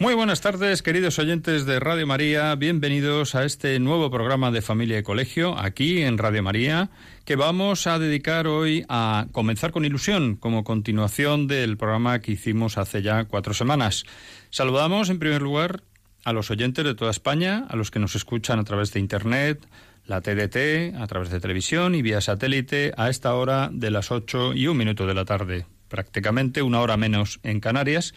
Muy buenas tardes, queridos oyentes de Radio María. Bienvenidos a este nuevo programa de Familia y Colegio, aquí en Radio María, que vamos a dedicar hoy a comenzar con ilusión, como continuación del programa que hicimos hace ya cuatro semanas. Saludamos, en primer lugar, a los oyentes de toda España, a los que nos escuchan a través de Internet, la TDT, a través de televisión y vía satélite a esta hora de las 8 y un minuto de la tarde, prácticamente una hora menos en Canarias.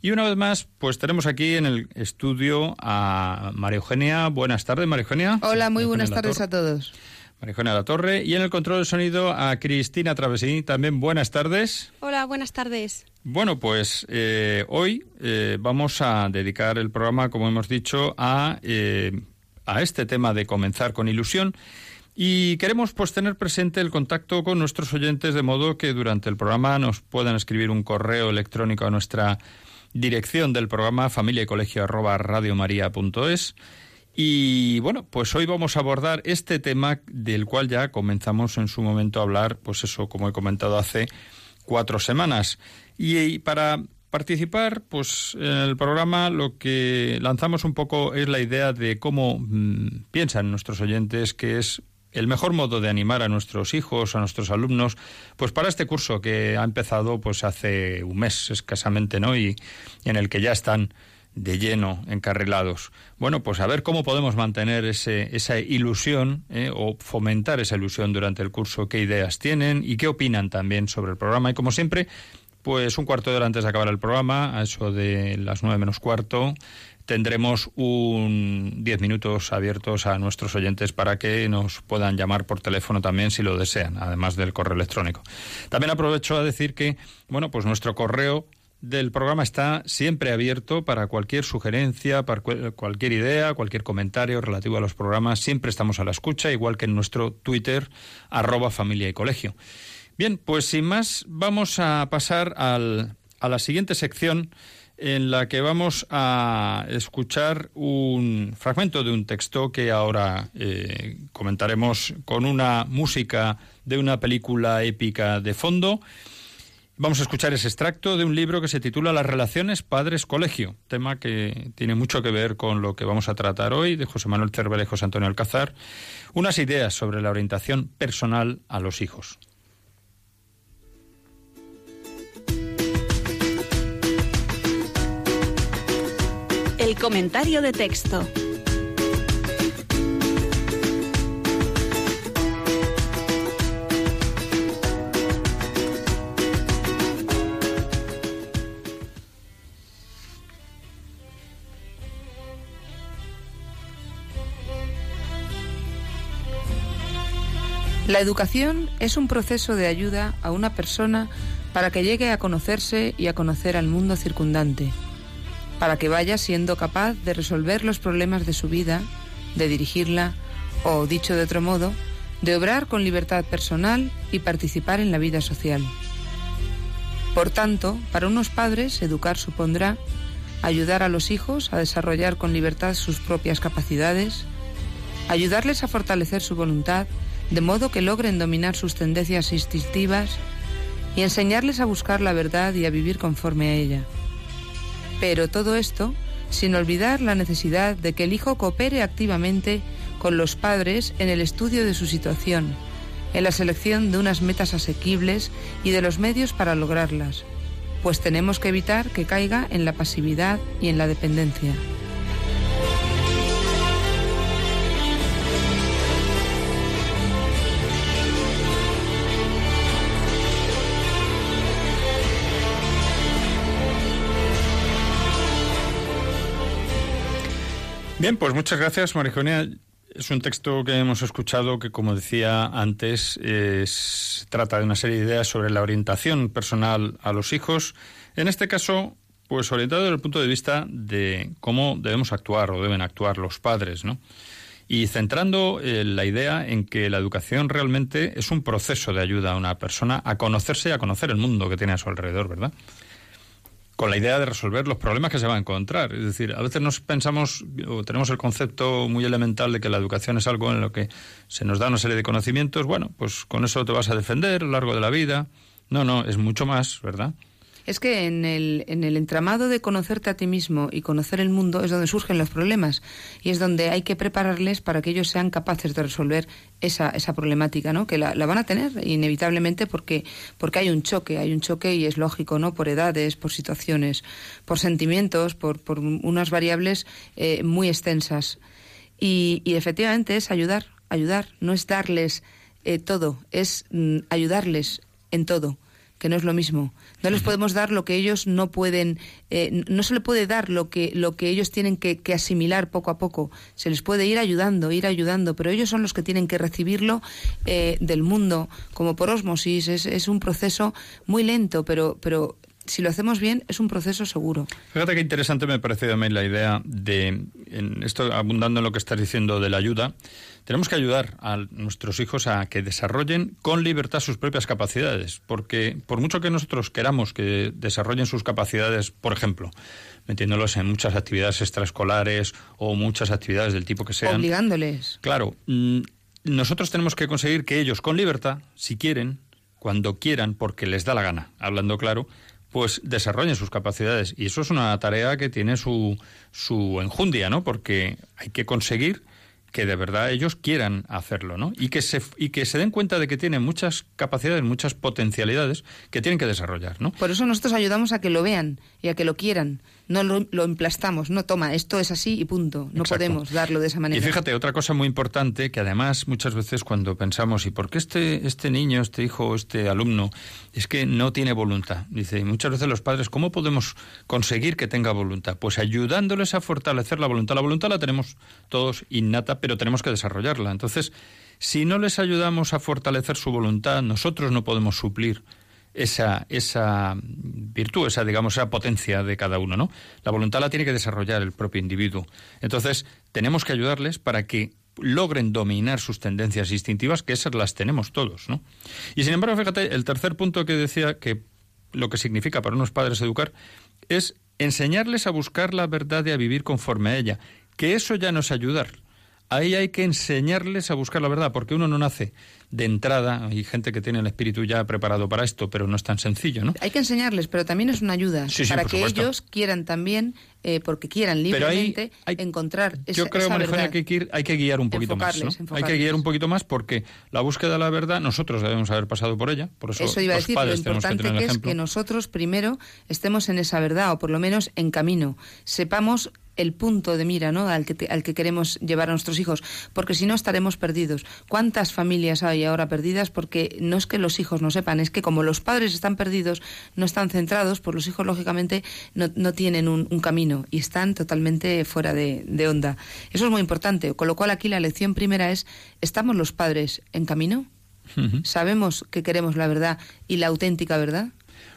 Y una vez más, pues tenemos aquí en el estudio a María Eugenia. Buenas tardes, María Eugenia. Hola, muy buenas tardes a todos. María Eugenia La Torre. Y en el control de sonido a Cristina Travesí. También buenas tardes. Hola, buenas tardes. Bueno, pues eh, hoy eh, vamos a dedicar el programa, como hemos dicho, a, eh, a este tema de comenzar con ilusión. Y queremos pues tener presente el contacto con nuestros oyentes de modo que durante el programa nos puedan escribir un correo electrónico a nuestra dirección del programa familia y colegio arroba radiomaria.es. Y bueno, pues hoy vamos a abordar este tema del cual ya comenzamos en su momento a hablar, pues eso, como he comentado hace cuatro semanas. Y, y para participar, pues en el programa lo que lanzamos un poco es la idea de cómo mm, piensan nuestros oyentes que es el mejor modo de animar a nuestros hijos, a nuestros alumnos, pues para este curso que ha empezado pues hace un mes escasamente, ¿no? Y, en el que ya están de lleno encarrilados. Bueno, pues a ver cómo podemos mantener ese, esa ilusión ¿eh? o fomentar esa ilusión durante el curso, qué ideas tienen y qué opinan también sobre el programa. Y como siempre, pues un cuarto de hora antes de acabar el programa, a eso de las nueve menos cuarto, tendremos un diez minutos abiertos a nuestros oyentes para que nos puedan llamar por teléfono también si lo desean, además del correo electrónico. También aprovecho a decir que, bueno, pues nuestro correo del programa está siempre abierto para cualquier sugerencia, para cual- cualquier idea, cualquier comentario relativo a los programas. Siempre estamos a la escucha, igual que en nuestro Twitter, arroba familia y colegio. Bien, pues sin más, vamos a pasar al- a la siguiente sección en la que vamos a escuchar un fragmento de un texto que ahora eh, comentaremos con una música de una película épica de fondo. Vamos a escuchar ese extracto de un libro que se titula Las relaciones padres-colegio, tema que tiene mucho que ver con lo que vamos a tratar hoy de José Manuel Cervera y José Antonio Alcázar, unas ideas sobre la orientación personal a los hijos. Comentario de texto. La educación es un proceso de ayuda a una persona para que llegue a conocerse y a conocer al mundo circundante, para que vaya siendo capaz de resolver los problemas de su vida, de dirigirla o, dicho de otro modo, de obrar con libertad personal y participar en la vida social. Por tanto, para unos padres, educar supondrá ayudar a los hijos a desarrollar con libertad sus propias capacidades, ayudarles a fortalecer su voluntad de modo que logren dominar sus tendencias instintivas y enseñarles a buscar la verdad y a vivir conforme a ella. Pero todo esto sin olvidar la necesidad de que el hijo coopere activamente con los padres en el estudio de su situación, en la selección de unas metas asequibles y de los medios para lograrlas, pues tenemos que evitar que caiga en la pasividad y en la dependencia. Bien, pues muchas gracias, Marijonia. Es un texto que hemos escuchado que, como decía antes, trata de una serie de ideas sobre la orientación personal a los hijos. En este caso, pues orientado desde el punto de vista de cómo debemos actuar o deben actuar los padres, ¿no? Y centrando eh, la idea en que la educación realmente es un proceso de ayuda a una persona a conocerse y a conocer el mundo que tiene a su alrededor, ¿verdad? Con la idea de resolver los problemas que se va a encontrar. Es decir, a veces nos pensamos o tenemos el concepto muy elemental de que la educación es algo en lo que se nos da una serie de conocimientos, bueno, pues con eso te vas a defender a lo largo de la vida. No, no, es mucho más, ¿verdad? Es que en el, en el entramado de conocerte a ti mismo y conocer el mundo es donde surgen los problemas y es donde hay que prepararles para que ellos sean capaces de resolver esa, esa problemática, ¿no? Que la, van a tener inevitablemente porque, porque hay un choque, hay un choque y es lógico, ¿no? Por edades, por situaciones, por sentimientos, por, por unas variables eh, muy extensas. Y, efectivamente es ayudar, ayudar, no es darles eh, todo, es mm, ayudarles en todo que no es lo mismo. No les podemos dar lo que ellos no pueden, eh, no se les puede dar lo que, lo que ellos tienen que, asimilar poco a poco. Se les puede ir ayudando, ir ayudando, pero ellos son los que tienen que recibirlo eh, del mundo, como por osmosis. Es, es un proceso muy lento, pero, pero si lo hacemos bien, es un proceso seguro. Fíjate qué interesante me parece también la idea de, en esto abundando en lo que estás diciendo de la ayuda, tenemos que ayudar a nuestros hijos a que desarrollen con libertad sus propias capacidades, porque por mucho que nosotros queramos que desarrollen sus capacidades, por ejemplo, metiéndolos en muchas actividades extraescolares o muchas actividades del tipo que sean. Obligándoles. Claro, mm, nosotros tenemos que conseguir que ellos con libertad, si quieren, cuando quieran, porque les da la gana, hablando claro, pues desarrollen sus capacidades. Y eso es una tarea que tiene su, su enjundia, ¿no? Porque hay que conseguir que de verdad ellos quieran hacerlo, ¿no? Y que se y que se den cuenta de que tienen muchas capacidades, muchas potencialidades que tienen que desarrollar, ¿no? Por eso nosotros ayudamos a que lo vean y a que lo quieran. No lo, emplastamos, no toma, esto es así y punto. No podemos darlo de esa manera. Y fíjate, otra cosa muy importante que además muchas veces cuando pensamos, ¿y por qué este, este niño, este hijo, este alumno, es que no tiene voluntad? Dice, y muchas veces los padres, ¿cómo podemos conseguir que tenga voluntad? Pues ayudándoles a fortalecer la voluntad. La voluntad la tenemos todos innata, pero tenemos que desarrollarla. Entonces, si no les ayudamos a fortalecer su voluntad, nosotros no podemos suplir esa, esa virtud, esa, digamos, esa potencia de cada uno, ¿no? La voluntad la tiene que desarrollar el propio individuo. Entonces, tenemos que ayudarles para que logren dominar sus tendencias instintivas, que esas las tenemos todos, ¿no? Y sin embargo, fíjate, el tercer punto que decía que lo que significa para unos padres educar es enseñarles a buscar la verdad y a vivir conforme a ella, que eso ya no es ayudar. Ahí hay que enseñarles a buscar la verdad, porque uno no nace de entrada, hay gente que tiene el espíritu ya preparado para esto, pero no es tan sencillo, ¿no? Hay que enseñarles, pero también es una ayuda para que ellos quieran también, eh, porque quieran libremente, encontrar esa, Yo creo, María que hay que guiar un poquito más, Hay que guiar un poquito más porque la búsqueda de la verdad, nosotros debemos haber pasado por ella, por eso, eso iba a decir, lo importante que, es que nosotros primero estemos en esa verdad, o por lo menos en camino, sepamos el punto de mira ¿no? al, que al que queremos llevar a nuestros hijos, porque si no estaremos perdidos. ¿Cuántas familias hay ahora perdidas? Porque no es que los hijos no sepan, es que como los padres están perdidos, no están centrados, pues los hijos lógicamente no, no tienen un, camino y están totalmente fuera de, de onda. Eso es muy importante, con lo cual aquí la lección primera es, ¿estamos los padres en camino? ¿Sabemos que queremos la verdad y la auténtica verdad?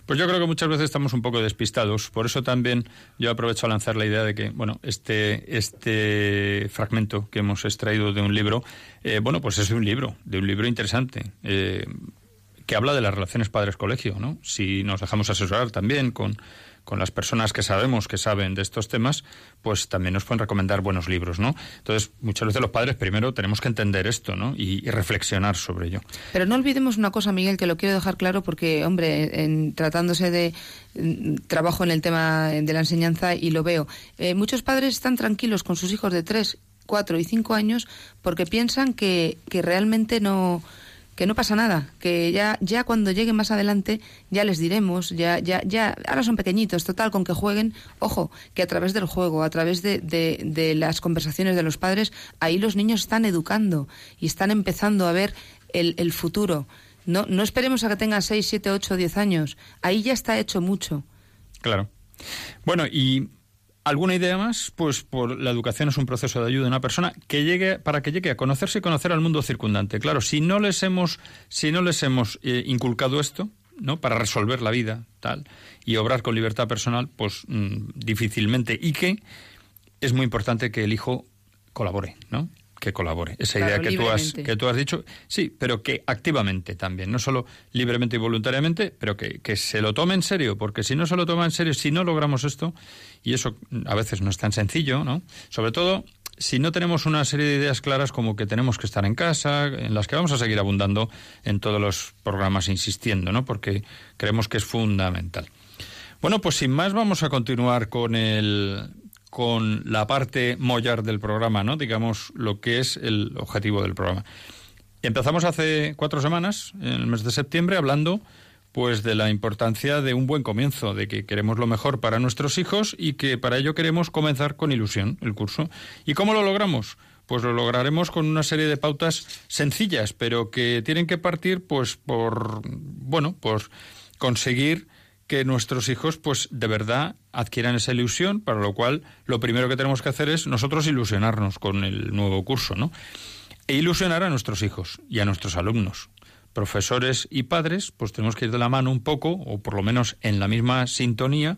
Pues yo creo que muchas veces estamos un poco despistados. Por eso también yo aprovecho a lanzar la idea de que, bueno, este, este fragmento que hemos extraído de un libro, eh, bueno, pues es un libro, de un libro interesante. Eh, que habla de las relaciones padres-colegio, ¿no? Si nos dejamos asesorar también con con las personas que sabemos que saben de estos temas, pues también nos pueden recomendar buenos libros, ¿no? Entonces, muchas veces los padres primero tenemos que entender esto, ¿no? Y, reflexionar sobre ello. Pero no olvidemos una cosa, Miguel, que lo quiero dejar claro porque, hombre, en, tratándose de trabajo en el tema de la enseñanza y lo veo, eh, muchos padres están tranquilos con sus hijos de tres, cuatro y cinco años porque piensan que, que realmente no que no pasa nada, que ya, ya cuando lleguen más adelante ya les diremos, ya, ya, ya, ahora son pequeñitos, total, con que jueguen, ojo, que a través del juego, a través de, de, las conversaciones de los padres, ahí los niños están educando y están empezando a ver el, el futuro. No, no esperemos a que tenga 6, 7, 8, 10 años. Ahí ya está hecho mucho. Claro. Bueno, y ¿Alguna idea más? Pues por la educación es un proceso de ayuda a una persona que llegue para que llegue a conocerse y conocer al mundo circundante. Claro, si no les hemos si no les hemos eh, inculcado esto, ¿no? Para resolver la vida, tal, y obrar con libertad personal, pues mm, difícilmente y que es muy importante que el hijo colabore, ¿no? Que colabore. Esa idea que tú, has, que tú has dicho, sí, pero que activamente también, no solo libremente y voluntariamente, pero que, que se lo tome en serio, porque si no se lo toma en serio, si no logramos esto, y eso a veces no es tan sencillo, ¿no? Sobre todo si no tenemos una serie de ideas claras como que tenemos que estar en casa, en las que vamos a seguir abundando en todos los programas insistiendo, ¿no? Porque creemos que es fundamental. Bueno, pues sin más vamos a continuar con el con la parte mollar del programa, ¿no? Digamos, lo que es el objetivo del programa. Empezamos hace cuatro semanas, en el mes de septiembre, hablando pues de la importancia de un buen comienzo, de que queremos lo mejor para nuestros hijos y que para ello queremos comenzar con ilusión el curso. ¿Y cómo lo logramos? Pues lo lograremos con una serie de pautas sencillas, pero que tienen que partir pues por bueno, por conseguir que nuestros hijos pues de verdad adquieran esa ilusión, para lo cual lo primero que tenemos que hacer es nosotros ilusionarnos con el nuevo curso, ¿no? E ilusionar a nuestros hijos y a nuestros alumnos. Profesores y padres, pues tenemos que ir de la mano un poco, o por lo menos en la misma sintonía,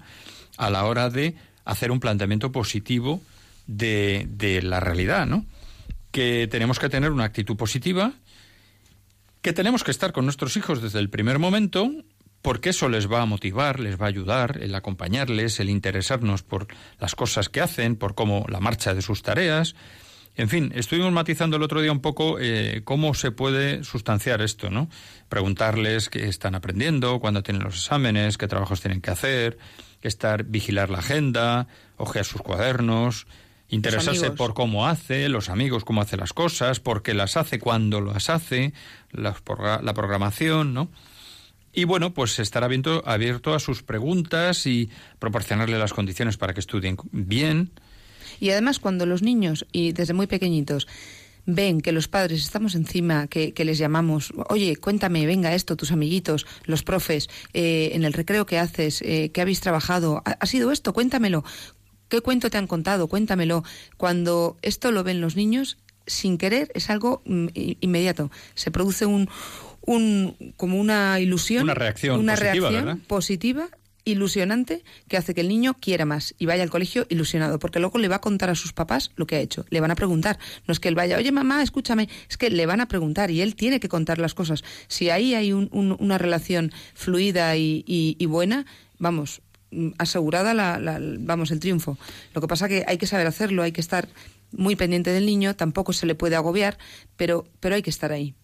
a la hora de hacer un planteamiento positivo de, de la realidad, ¿no? Que tenemos que tener una actitud positiva, que tenemos que estar con nuestros hijos desde el primer momento porque eso les va a motivar, les va a ayudar, el acompañarles, el interesarnos por las cosas que hacen, por cómo la marcha de sus tareas. En fin, estuvimos matizando el otro día un poco eh, cómo se puede sustanciar esto, ¿no? Preguntarles qué están aprendiendo, cuándo tienen los exámenes, qué trabajos tienen que hacer, estar, vigilar la agenda, ojear sus cuadernos, interesarse por cómo hace, los amigos, cómo hace las cosas, por qué las hace, cuándo las hace, la, la programación, ¿no? Y bueno, pues estar abierto, abierto a sus preguntas y proporcionarle las condiciones para que estudien bien. Y además cuando los niños, y desde muy pequeñitos, ven que los padres estamos encima, que, les llamamos, oye, cuéntame, venga esto, tus amiguitos, los profes, eh, en el recreo que haces, eh, qué habéis trabajado, ¿Ha, sido esto? Cuéntamelo. ¿Qué cuento te han contado? Cuéntamelo. Cuando esto lo ven los niños, sin querer, es algo mm, inmediato. Se produce un, un, como una ilusión, una reacción, una positiva, reacción positiva ilusionante que hace que el niño quiera más y vaya al colegio ilusionado, porque luego le va a contar a sus papás lo que ha hecho, le van a preguntar, no es que él vaya, oye mamá, escúchame, es que le van a preguntar y él tiene que contar las cosas. Si ahí hay una relación fluida y, buena, vamos, asegurada la, vamos el triunfo. Lo que pasa que hay que saber hacerlo, hay que estar muy pendiente del niño, tampoco se le puede agobiar, pero, pero hay que estar ahí.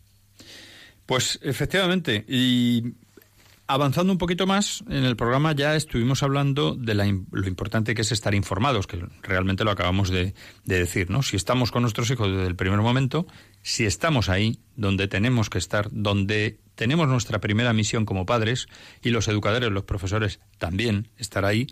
Pues efectivamente, y avanzando un poquito más, en el programa ya estuvimos hablando de lo importante que es estar informados, que realmente lo acabamos de, decir, ¿no? Si estamos con nuestros hijos desde el primer momento, si estamos ahí, donde tenemos que estar, donde tenemos nuestra primera misión como padres, y los educadores, los profesores también estar ahí,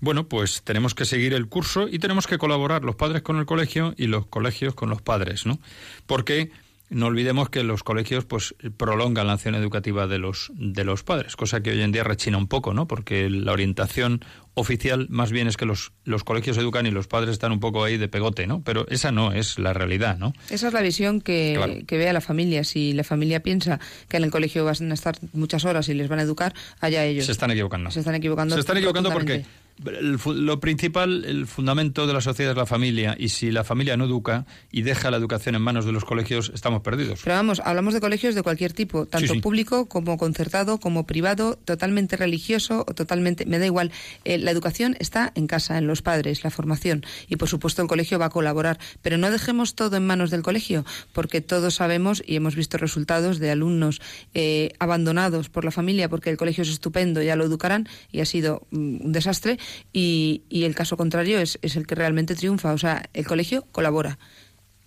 bueno, pues tenemos que seguir el curso y tenemos que colaborar los padres con el colegio y los colegios con los padres, ¿no? Porque no olvidemos que los colegios pues prolongan la acción educativa de los de los padres, cosa que hoy en día rechina un poco, ¿no? Porque la orientación oficial más bien es que los, los colegios educan y los padres están un poco ahí de pegote, ¿no? Pero esa no es la realidad, ¿no? Esa es la visión que, que ve a la familia. Si la familia piensa que en el colegio van a estar muchas horas y les van a educar, allá ellos. Se están equivocando. Se están equivocando. Se están equivocando porque lo principal, el fundamento de la sociedad es la familia y si la familia no educa y deja la educación en manos de los colegios, estamos perdidos. Pero vamos, hablamos de colegios de cualquier tipo, tanto público como concertado, como privado, totalmente religioso o totalmente, me da igual. Eh, la educación está en casa, en los padres, la formación y por supuesto el colegio va a colaborar, pero no dejemos todo en manos del colegio, porque todos sabemos y hemos visto resultados de alumnos eh, abandonados por la familia porque el colegio es estupendo, ya lo educarán y ha sido mm, un desastre y, el caso contrario es, es, el que realmente triunfa. O sea, el colegio colabora.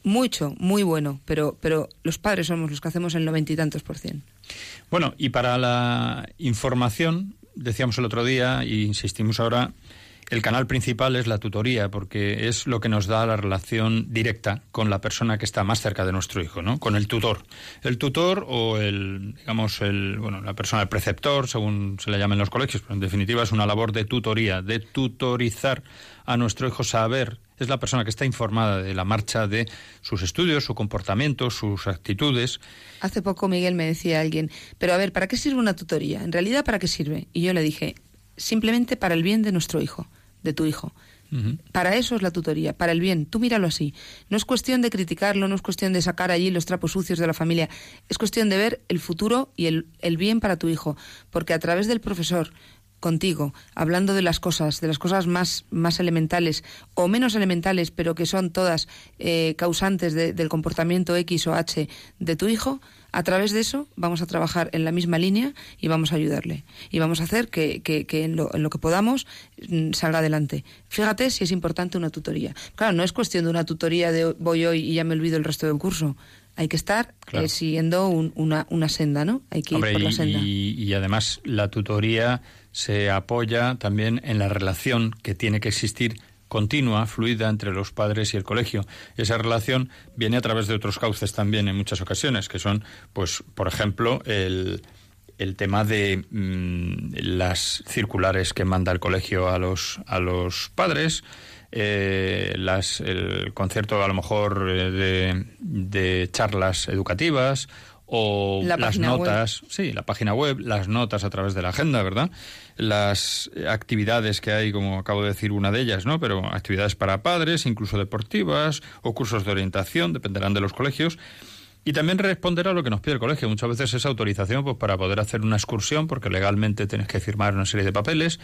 mucho, muy bueno, pero, pero los padres somos los que hacemos el noventa y tantos por cien. Bueno, y para la información, decíamos el otro día, e insistimos ahora, el canal principal es la tutoría, porque es lo que nos da la relación directa con la persona que está más cerca de nuestro hijo, ¿no? Con el tutor. El tutor o el, digamos, el, bueno, la persona, el preceptor, según se le llama en los colegios, pero en definitiva es una labor de tutoría, de tutorizar a nuestro hijo, saber, es la persona que está informada de la marcha de sus estudios, su comportamiento, sus actitudes. Hace poco Miguel me decía alguien, pero a ver, ¿para qué sirve una tutoría? En realidad, ¿para qué sirve? Y yo le dije, simplemente para el bien de nuestro hijo de tu hijo. Para eso es la tutoría, para el bien. Tú míralo así. No es cuestión de criticarlo, no es cuestión de sacar allí los trapos sucios de la familia. Es cuestión de ver el futuro y el, el bien para tu hijo. Porque a través del profesor, contigo, hablando de las cosas, de las cosas más, más elementales o menos elementales, pero que son todas eh, causantes del comportamiento X o H de tu hijo, a través de eso vamos a trabajar en la misma línea y vamos a ayudarle. Y vamos a hacer que, que, en, lo, en, lo, que podamos mm, salga adelante. Fíjate si es importante una tutoría. Claro, no es cuestión de una tutoría de voy hoy y ya me olvido el resto del curso hay que estar eh, siguiendo una, una, senda, ¿no? Hay que ir por la senda. Y, y, además la tutoría se apoya también en la relación que tiene que existir continua, fluida entre los padres y el colegio. Esa relación viene a través de otros cauces también en muchas ocasiones, que son, pues, por ejemplo, el, el tema de mm, las circulares que manda el colegio a los, a los padres, eh, las, el concierto a lo mejor eh, de, de charlas educativas o las notas, sí, la página web, las notas a través de la agenda, ¿verdad? Las actividades que hay, como acabo de decir, una de ellas, ¿no? Pero actividades para padres, incluso deportivas, o cursos de orientación, dependerán de los colegios. Y también responder a lo que nos pide el colegio. Muchas veces es autorización pues, para poder hacer una excursión, porque legalmente tienes que firmar una serie de papeles,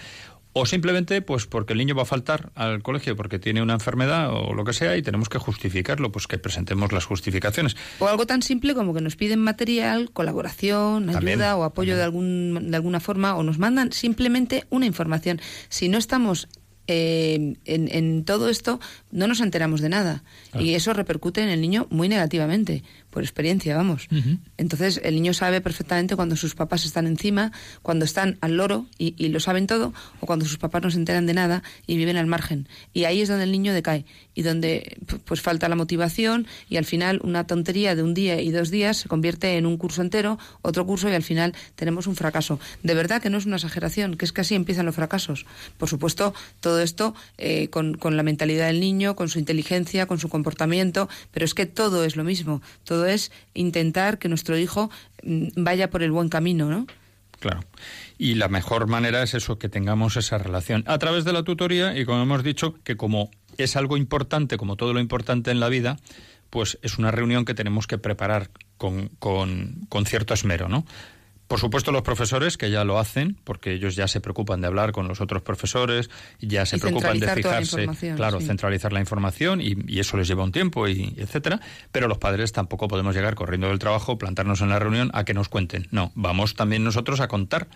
o simplemente pues porque el niño va a faltar al colegio porque tiene una enfermedad o lo que sea y tenemos que justificarlo, pues que presentemos las justificaciones. O algo tan simple como que nos piden material, colaboración, ayuda o apoyo de algún de alguna forma o nos mandan simplemente una información. Si no estamos eh, en, en, todo esto no nos enteramos de nada y eso repercute en el niño muy negativamente por experiencia, vamos. Entonces, el niño sabe perfectamente cuando sus papás están encima, cuando están al loro y, y, lo saben todo, o cuando sus papás no se enteran de nada y viven al margen. Y ahí es donde el niño decae y donde pues falta la motivación y al final una tontería de un día y dos días se convierte en un curso entero, otro curso y al final tenemos un fracaso. De verdad que no es una exageración, que es que así empiezan los fracasos. Por supuesto, todo esto eh, con, con la mentalidad del niño, con su inteligencia, con su comportamiento, pero es que todo es lo mismo. Todo es intentar que nuestro hijo mm, vaya por el buen camino, ¿no? Claro. Y la mejor manera es eso, que tengamos esa relación a través de la tutoría y como hemos dicho, que como es algo importante, como todo lo importante en la vida, pues es una reunión que tenemos que preparar con, con, con cierto esmero, ¿no? Por supuesto, los profesores que ya lo hacen, porque ellos ya se preocupan de hablar con los otros profesores, ya se preocupan de fijarse, claro, centralizar la información y, y, eso les lleva un tiempo y etcétera. Pero los padres tampoco podemos llegar corriendo del trabajo, plantarnos en la reunión a que nos cuenten. No, vamos también nosotros a contar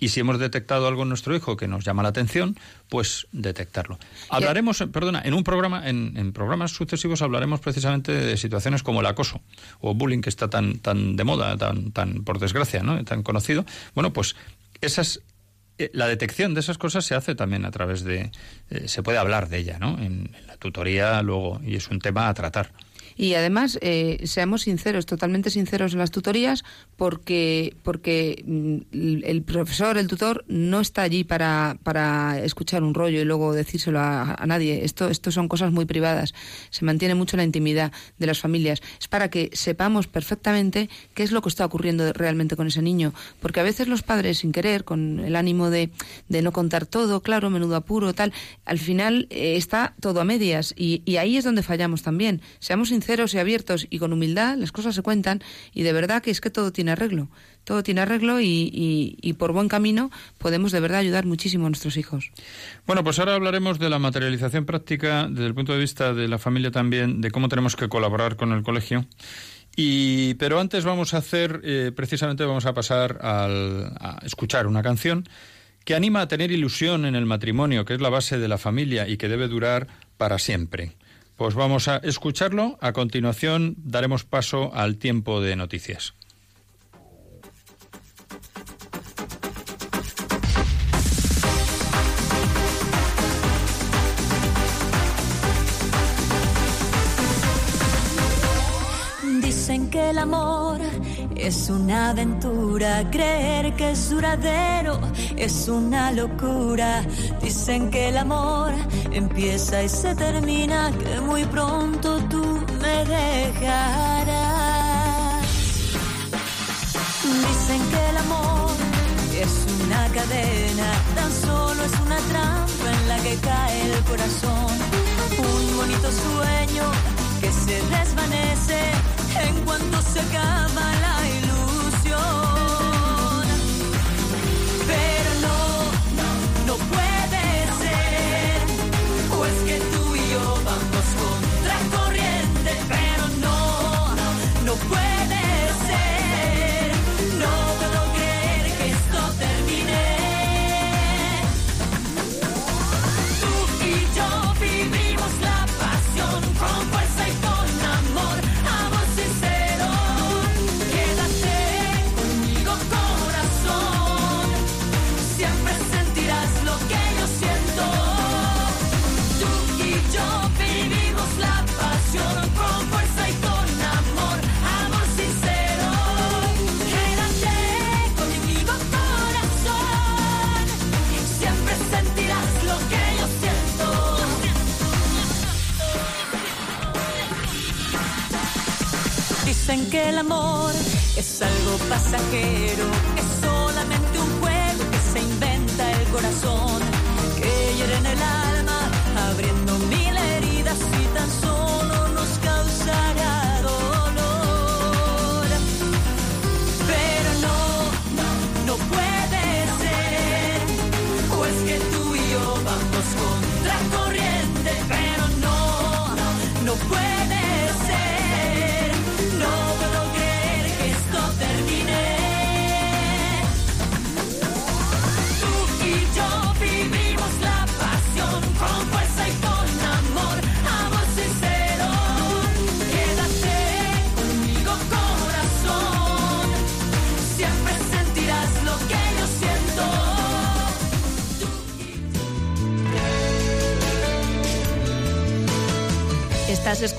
y si hemos detectado algo en nuestro hijo que nos llama la atención, pues detectarlo. Hablaremos, perdona, en un programa, en, en, programas sucesivos hablaremos precisamente de situaciones como el acoso o bullying que está tan, tan de moda, tan, tan por desgracia, ¿no? Tan conocido. Bueno, pues esas eh, la detección de esas cosas se hace también a través de eh, se puede hablar de ella, ¿no? En, en la tutoría luego y es un tema a tratar. Y además, eh, seamos sinceros, totalmente sinceros en las tutorías, porque, porque mm, el profesor, el tutor, no está allí para, para escuchar un rollo y luego decírselo a, a, nadie. Esto, esto son cosas muy privadas. Se mantiene mucho la intimidad de las familias. Es para que sepamos perfectamente qué es lo que está ocurriendo realmente con ese niño. Porque a veces los padres, sin querer, con el ánimo de, de no contar todo, claro, menudo apuro, tal, al final eh, está todo a medias. Y, y ahí es donde fallamos también. Seamos sinceros sinceros y abiertos y con humildad, las cosas se cuentan y de verdad que es que todo tiene arreglo. Todo tiene arreglo y, y, por buen camino podemos de verdad ayudar muchísimo a nuestros hijos. Bueno, pues ahora hablaremos de la materialización práctica desde el punto de vista de la familia también, de cómo tenemos que colaborar con el colegio. Y, pero antes vamos a hacer, eh, precisamente vamos a pasar al, a escuchar una canción que anima a tener ilusión en el matrimonio, que es la base de la familia y que debe durar para siempre Pues vamos a escucharlo. A continuación daremos paso al tiempo de noticias. Dicen que el amor es una aventura, creer que es duradero es una locura. Dicen que el amor empieza y se termina, que muy pronto tú me dejarás. Dicen que el amor es una cadena, tan solo es una trampa en la que cae el corazón. Un bonito sueño que se desvanece en cuanto se acaba la ilusión. Pero no, no puede ser, pues que tú y yo vamos contra corriente, pero no, no puede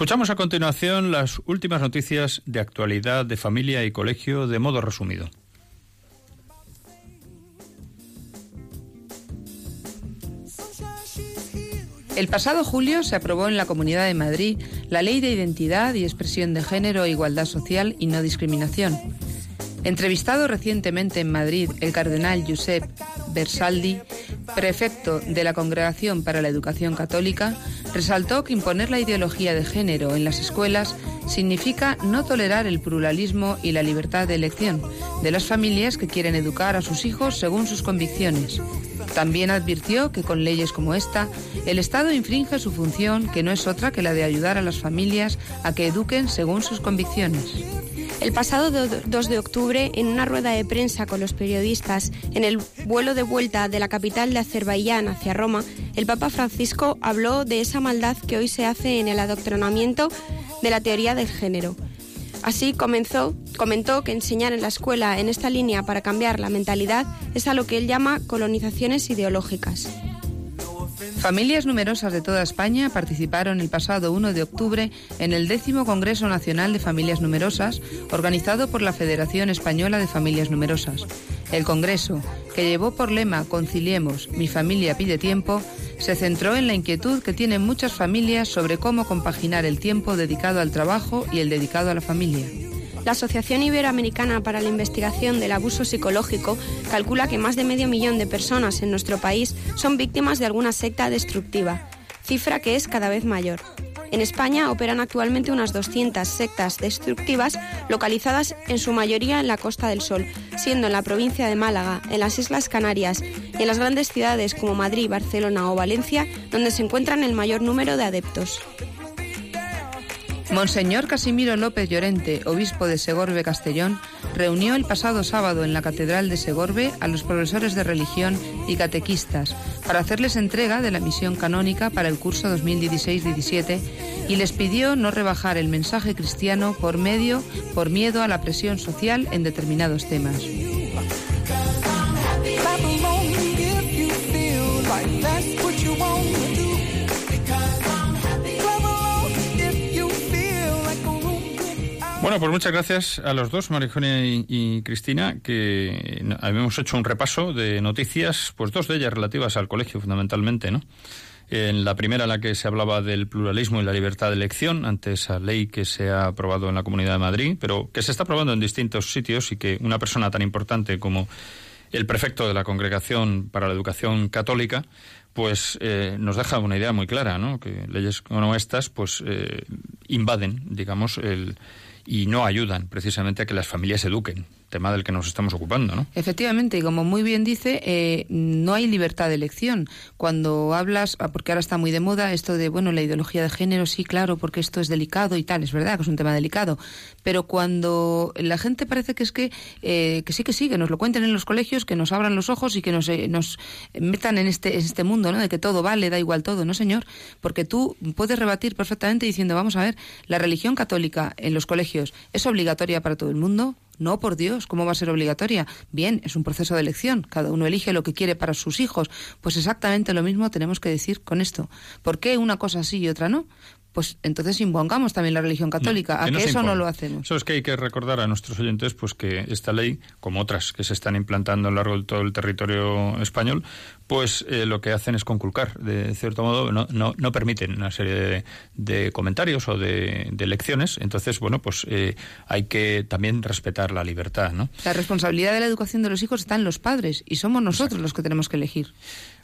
Escuchamos a continuación las últimas noticias de actualidad de familia y colegio de modo resumido. El pasado julio se aprobó en la Comunidad de Madrid la Ley de Identidad y Expresión de Género, Igualdad Social y No Discriminación. Entrevistado recientemente en Madrid el cardenal Josep Bersaldi, prefecto de la Congregación para la Educación Católica, resaltó que imponer la ideología de género en las escuelas significa no tolerar el pluralismo y la libertad de elección de las familias que quieren educar a sus hijos según sus convicciones. También advirtió que con leyes como esta, el Estado infringe su función, que no es otra que la de ayudar a las familias a que eduquen según sus convicciones. El pasado do- 2 de octubre, en una rueda de prensa con los periodistas en el vuelo de vuelta de la capital de Azerbaiyán hacia Roma, el Papa Francisco habló de esa maldad que hoy se hace en el adoctrinamiento de la teoría del género. Así comenzó, comentó que enseñar en la escuela en esta línea para cambiar la mentalidad es a lo que él llama colonizaciones ideológicas. Familias numerosas de toda España participaron el pasado 1 de octubre en el décimo Congreso Nacional de Familias Numerosas, organizado por la Federación Española de Familias Numerosas. El Congreso, que llevó por lema Conciliemos, mi familia pide tiempo, se centró en la inquietud que tienen muchas familias sobre cómo compaginar el tiempo dedicado al trabajo y el dedicado a la familia. La Asociación Iberoamericana para la Investigación del Abuso Psicológico calcula que más de medio millón de personas en nuestro país son víctimas de alguna secta destructiva, cifra que es cada vez mayor. En España operan actualmente unas 200 sectas destructivas localizadas en su mayoría en la Costa del Sol, siendo en la provincia de Málaga, en las Islas Canarias y en las grandes ciudades como Madrid, Barcelona o Valencia, donde se encuentran el mayor número de adeptos. Monseñor Casimiro López Llorente, obispo de Segorbe Castellón, reunió el pasado sábado en la Catedral de Segorbe a los profesores de religión y catequistas para hacerles entrega de la misión canónica para el curso 2016-17 y les pidió no rebajar el mensaje cristiano por medio por miedo a la presión social en determinados temas. Bueno, pues muchas gracias a los dos, Marijonia y, Cristina, que habíamos hecho un repaso de noticias, pues dos de ellas relativas al colegio fundamentalmente, ¿no? En la primera, en la que se hablaba del pluralismo y la libertad de elección, ante esa ley que se ha aprobado en la Comunidad de Madrid, pero que se está aprobando en distintos sitios y que una persona tan importante como el prefecto de la Congregación para la Educación Católica, pues eh, nos deja una idea muy clara, ¿no? Que leyes como estas, pues eh, invaden, digamos, el y no ayudan precisamente a que las familias eduquen tema del que nos estamos ocupando, ¿no? Efectivamente, y como muy bien dice, eh, no hay libertad de elección. Cuando hablas, ah, porque ahora está muy de moda esto de, bueno, la ideología de género, sí, claro, porque esto es delicado y tal, es verdad que es un tema delicado, pero cuando la gente parece que es que, eh, que sí, que sí, que nos lo cuenten en los colegios, que nos abran los ojos y que nos, eh, nos metan en este, en este mundo, ¿no? De que todo vale, da igual todo, ¿no, señor? Porque tú puedes rebatir perfectamente diciendo, vamos a ver, la religión católica en los colegios es obligatoria para todo el mundo, no, por Dios, ¿cómo va a ser obligatoria? Bien, es un proceso de elección, cada uno elige lo que quiere para sus hijos. Pues exactamente lo mismo tenemos que decir con esto. ¿Por qué una cosa sí y otra no? Pues entonces impongamos también la religión católica. ¿A que eso no lo hacemos? Eso es que hay que recordar a nuestros oyentes pues que esta ley, como otras que se están implantando a lo largo de todo el territorio español, pues eh, lo que hacen es conculcar, de cierto modo, no, no, no permiten una serie de, comentarios o de, de, lecciones. Entonces, bueno, pues eh, hay que también respetar la libertad, ¿no? La responsabilidad de la educación de los hijos está en los padres y somos nosotros los que tenemos que elegir.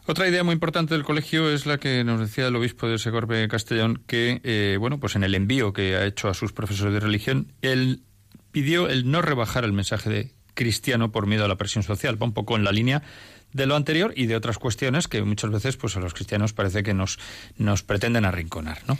Otra idea muy importante del colegio es la que nos decía el obispo de Segorbe Castellón, que, eh, bueno, pues en el envío que ha hecho a sus profesores de religión, él pidió el no rebajar el mensaje de cristiano por miedo a la presión social. Va un poco en la línea de lo anterior y de otras cuestiones que muchas veces pues a los cristianos parece que nos, nos pretenden arrinconar, ¿no?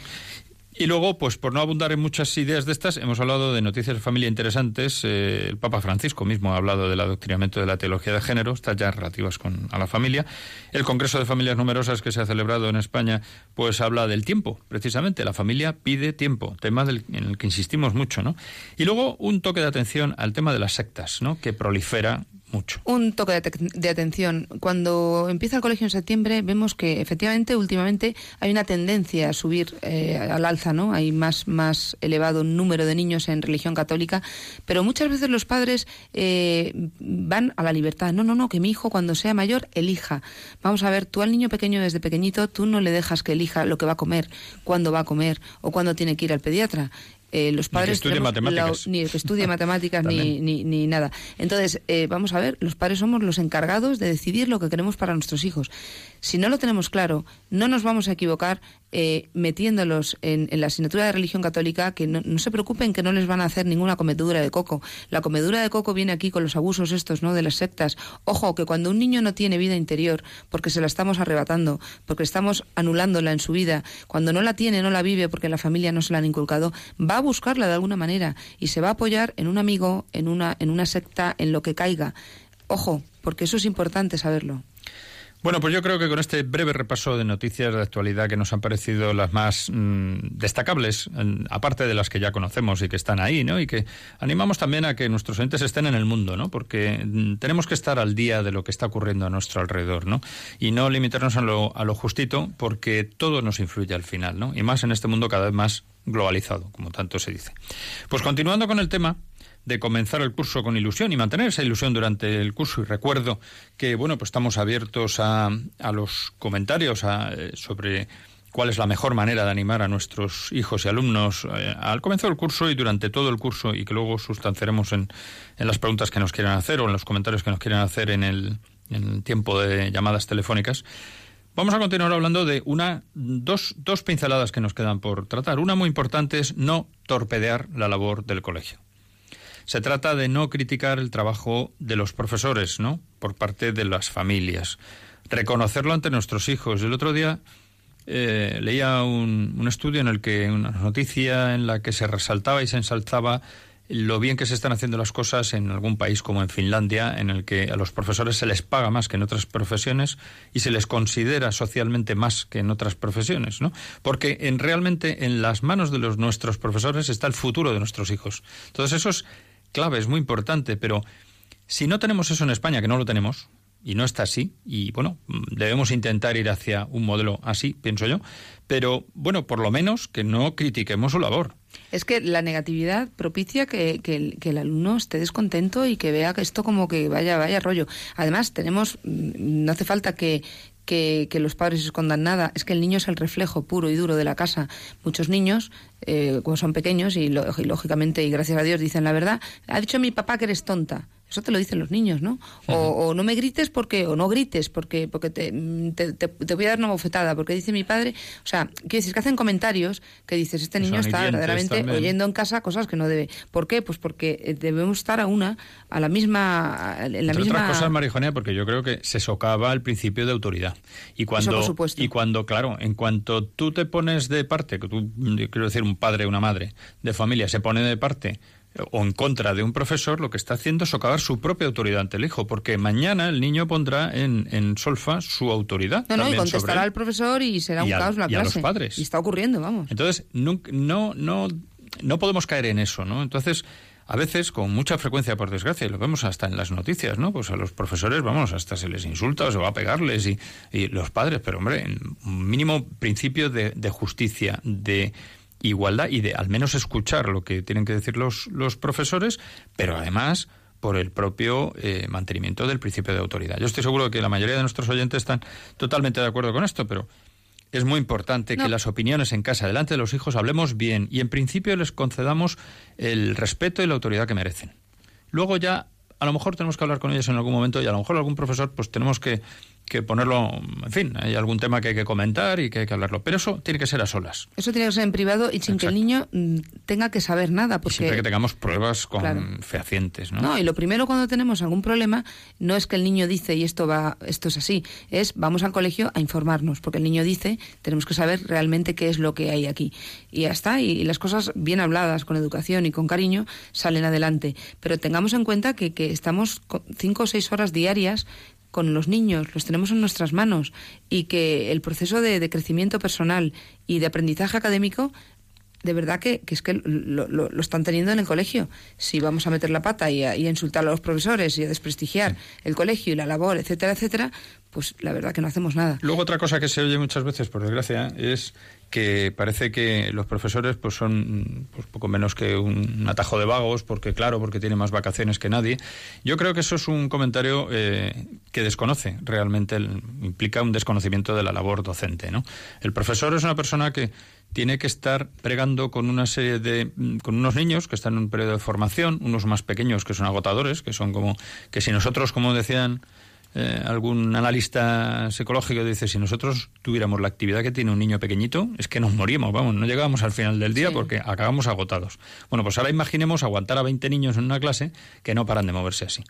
Y luego, pues por no abundar en muchas ideas de estas, hemos hablado de noticias de familia interesantes. Eh, el Papa Francisco mismo ha hablado del adoctrinamiento de la teología de género, estas ya relativas con, a la familia. El Congreso de Familias Numerosas que se ha celebrado en España, pues habla del tiempo, precisamente. La familia pide tiempo, tema en el que insistimos mucho, ¿no? Y luego un toque de atención al tema de las sectas, ¿no? Que prolifera mucho. Un toque de, atención. Cuando empieza el colegio en septiembre, vemos que efectivamente últimamente hay una tendencia a subir eh, al alza, ¿no? Hay más, más elevado número de niños en religión católica, pero muchas veces los padres eh, van a la libertad. No, no, no, que mi hijo cuando sea mayor elija. Vamos a ver, tú al niño pequeño desde pequeñito, tú no le dejas que elija lo que va a comer, cuándo va a comer o cuándo tiene que ir al pediatra. Eh, los padres ni que matemáticas, ni que estudie matemáticas ni, ni, nada. Entonces, eh, vamos a ver, los padres somos los encargados de decidir lo que queremos para nuestros hijos. Si no lo tenemos claro, no nos vamos a equivocar eh, metiéndolos en, la asignatura de religión católica, que no, se preocupen que no les van a hacer ninguna comedura de coco. La comedura de coco viene aquí con los abusos estos, ¿no? De las sectas. Ojo, que cuando un niño no tiene vida interior, porque se la estamos arrebatando, porque estamos anulándola en su vida, cuando no la tiene, no la vive, porque la familia no se la han inculcado, va a buscarla de alguna manera y se va a apoyar en un amigo, en una, en una secta, en lo que caiga. Ojo, porque eso es importante saberlo. Bueno, pues yo creo que con este breve repaso de noticias de actualidad que nos han parecido las más mm, destacables, aparte de las que ya conocemos y que están ahí, ¿no? Y que animamos también a que nuestros entes estén en el mundo, ¿no? Porque mm, tenemos que estar al día de lo que está ocurriendo a nuestro alrededor, ¿no? Y no limitarnos a lo, a lo justito, porque todo nos influye al final, ¿no? Y más en este mundo cada vez más globalizado, como tanto se dice. Pues continuando con el tema, de comenzar el curso con ilusión y mantener esa ilusión durante el curso. Y recuerdo que, bueno, pues estamos abiertos a, los comentarios eh, sobre cuál es la mejor manera de animar a nuestros hijos y alumnos eh, al comienzo del curso y durante todo el curso y que luego sustanciaremos en, en, las preguntas que nos quieran hacer o en los comentarios que nos quieran hacer en el, en el tiempo de llamadas telefónicas Vamos a continuar hablando de una, dos, dos pinceladas que nos quedan por tratar. Una muy importante es no torpedear la labor del colegio. Se trata de no criticar el trabajo de los profesores, ¿no? Por parte de las familias. Reconocerlo ante nuestros hijos. El otro día eh, leía un, un, estudio en el que, una noticia en la que se resaltaba y se ensalzaba lo bien que se están haciendo las cosas en algún país como en Finlandia, en el que a los profesores se les paga más que en otras profesiones y se les considera socialmente más que en otras profesiones, ¿no? Porque en realmente en las manos de los nuestros profesores está el futuro de nuestros hijos. Entonces eso es clave, es muy importante, pero si no tenemos eso en España, que no lo tenemos, y no está así, y bueno, debemos intentar ir hacia un modelo así, pienso yo, pero bueno, por lo menos que no critiquemos su labor. Es que la negatividad propicia que, que, que, el alumno esté descontento y que vea que esto como que vaya, vaya rollo. Además, tenemos, mm, no hace falta que, que, que, los padres escondan nada, es que el niño es el reflejo puro y duro de la casa. Muchos niños, eh, como son pequeños y, lógicamente y gracias a Dios dicen la verdad, ha dicho mi papá que eres tonta. Eso te lo dicen los niños, ¿no? O, o no me grites porque, o no grites porque, porque te, te, te, te, voy a dar una bofetada, porque dice mi padre, o sea, quiero decir que hacen comentarios que dices, este niño está verdaderamente también. oyendo en casa cosas que no debe. ¿Por qué? Pues porque debemos estar a una, a la misma, en la Entre misma... otras cosas, Marijonea, porque yo creo que se socava el principio de autoridad. Y cuando, Eso por y cuando, claro, en cuanto tú te pones de parte, que tú, quiero decir, un padre, una madre de familia se pone de parte o en contra de un profesor, lo que está haciendo es socavar su propia autoridad ante el hijo, porque mañana el niño pondrá en, en solfa su autoridad. No, no, y contestará al profesor y será un caos la y clase. a los padres. Y está ocurriendo, vamos. Entonces, no, no, no, no podemos caer en eso, ¿no? Entonces, a veces, con mucha frecuencia, por desgracia, y lo vemos hasta en las noticias, ¿no? Pues a los profesores, vamos, hasta se les insulta o se va a pegarles y, y los padres, pero hombre, un mínimo principio de, de justicia, de igualdad y de al menos escuchar lo que tienen que decir los, los profesores, pero además por el propio eh, mantenimiento del principio de autoridad. Yo estoy seguro de que la mayoría de nuestros oyentes están totalmente de acuerdo con esto, pero es muy importante no. que las opiniones en casa, delante de los hijos, hablemos bien y en principio les concedamos el respeto y la autoridad que merecen. Luego ya a lo mejor tenemos que hablar con ellos en algún momento y a lo mejor algún profesor pues tenemos que, que ponerlo, en fin, hay algún tema que hay que comentar y que hay que hablarlo, pero eso tiene que ser a solas. Eso tiene que ser en privado y sin Exacto. que el niño mm, tenga que saber nada. Porque... Y siempre que tengamos pruebas con claro. fehacientes, ¿no? No, y lo primero cuando tenemos algún problema no es que el niño dice y esto va, esto es así, es vamos al colegio a informarnos, porque el niño dice, tenemos que saber realmente qué es lo que hay aquí. Y ya está, y, y las cosas bien habladas, con educación y con cariño, salen adelante. Pero tengamos en cuenta que, que estamos cinco o seis horas diarias con los niños, los tenemos en nuestras manos y que el proceso de, de crecimiento personal y de aprendizaje académico de verdad que, que es que lo, lo, lo, están teniendo en el colegio. Si vamos a meter la pata y a, y a insultar a los profesores y a desprestigiar sí. el colegio y la labor, etcétera, etcétera, pues la verdad que no hacemos nada. Luego otra cosa que se oye muchas veces, por desgracia, es que parece que los profesores pues son pues, poco menos que un atajo de vagos, porque claro, porque tienen más vacaciones que nadie. Yo creo que eso es un comentario eh, que desconoce realmente, el, implica un desconocimiento de la labor docente. ¿no? El profesor es una persona que tiene que estar pregando con una serie de con unos niños que están en un periodo de formación, unos más pequeños que son agotadores, que son como que si nosotros, como decían eh, algún analista psicológico dice si nosotros tuviéramos la actividad que tiene un niño pequeñito es que nos moríamos, vamos, no llegábamos al final del día sí. porque acabamos agotados. Bueno, pues ahora imaginemos aguantar a 20 niños en una clase que no paran de moverse así.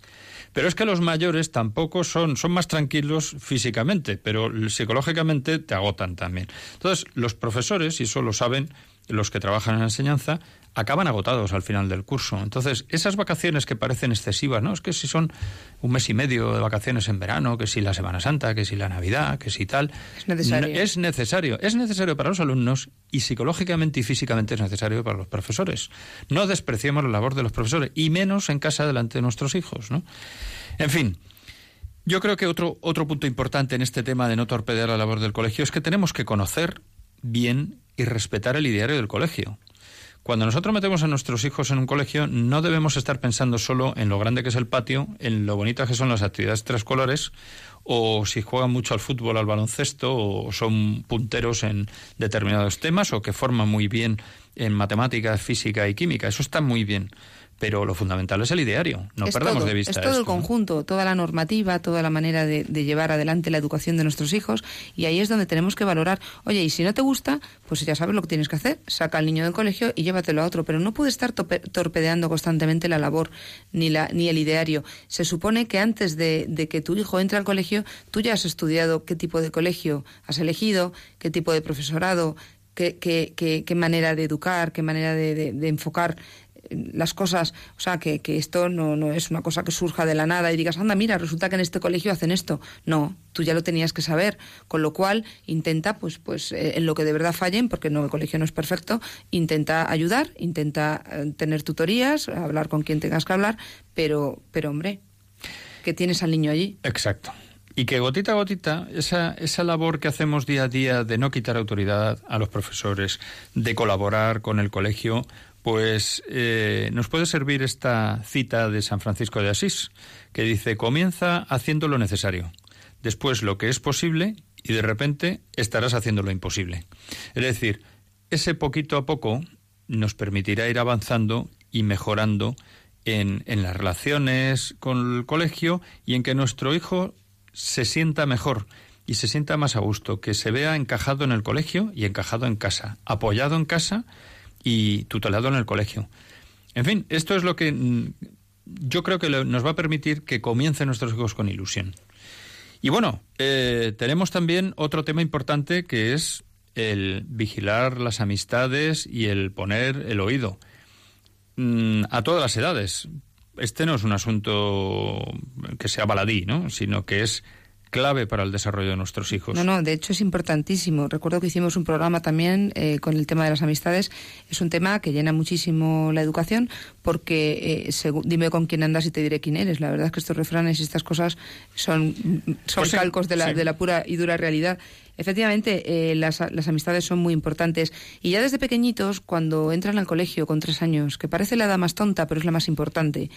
Pero es que los mayores tampoco son, son más tranquilos físicamente, pero psicológicamente te agotan también. Entonces, los profesores, y eso lo saben los que trabajan en la enseñanza, acaban agotados al final del curso. Entonces, esas vacaciones que parecen excesivas, ¿no? Es que si son un mes y medio de vacaciones en verano, que si la Semana Santa, que si la Navidad, que si tal. Es necesario. No, es necesario. Es necesario para los alumnos y psicológicamente y físicamente es necesario para los profesores. No despreciemos la labor de los profesores y menos en casa delante de nuestros hijos, ¿no? En fin. Yo creo que otro, otro punto importante en este tema de no torpedear la labor del colegio es que tenemos que conocer bien y respetar el ideario del colegio. Cuando nosotros metemos a nuestros hijos en un colegio, no debemos estar pensando solo en lo grande que es el patio, en lo bonitas que son las actividades extraescolares, o si juegan mucho al fútbol, al baloncesto, o son punteros en determinados temas, o que forman muy bien en matemáticas, física y química. Eso está muy bien. Pero lo fundamental es el ideario. No perdamos de vista. Es todo el conjunto, toda la normativa, toda la manera de, llevar adelante la educación de nuestros hijos y ahí es donde tenemos que valorar. Oye, y si no te gusta, pues ya sabes lo que tienes que hacer. Saca al niño del colegio y llévatelo a otro, pero no puedes estar torpedeando constantemente la labor ni, la, ni el ideario. Se supone que antes de, que tu hijo entre al colegio, tú ya has estudiado qué tipo de colegio has elegido, qué tipo de profesorado, qué, qué, qué, manera de educar, qué manera de, de enfocar las cosas, o sea, que, que esto no, no, es una cosa que surja de la nada y digas, anda, mira, resulta que en este colegio hacen esto. No, tú ya lo tenías que saber, con lo cual intenta, pues, pues eh, en lo que de verdad fallen, porque no, el colegio no es perfecto, intenta ayudar, intenta eh, tener tutorías, hablar con quien tengas que hablar, pero, pero hombre, que tienes al niño allí. Exacto. Y que gotita a gotita, esa, esa labor que hacemos día a día de no quitar autoridad a los profesores, de colaborar con el colegio, pues eh, nos puede servir esta cita de San Francisco de Asís, que dice, comienza haciendo lo necesario, después lo que es posible y de repente estarás haciendo lo imposible. Es decir, ese poquito a poco nos permitirá ir avanzando y mejorando en, en las relaciones con el colegio y en que nuestro hijo se sienta mejor y se sienta más a gusto, que se vea encajado en el colegio y encajado en casa, apoyado en casa y tutelado en el colegio. En fin, esto es lo que mm, yo creo que nos va a permitir que comiencen nuestros hijos con ilusión. Y bueno, eh, tenemos también otro tema importante que es el vigilar las amistades y el poner el oído mm, a todas las edades. Este no es un asunto que sea baladí, ¿no? sino que es clave para el desarrollo de nuestros hijos. No, no, de hecho es importantísimo. Recuerdo que hicimos un programa también eh, con el tema de las amistades. Es un tema que llena muchísimo la educación porque eh, dime con quién andas y te diré quién eres. La verdad es que estos refranes y estas cosas son, son pues calcos de la, de la pura y dura realidad. Efectivamente, eh, las, las, amistades son muy importantes. Y ya desde pequeñitos, cuando entran al colegio con tres años, que parece la edad más tonta, pero es la más importante,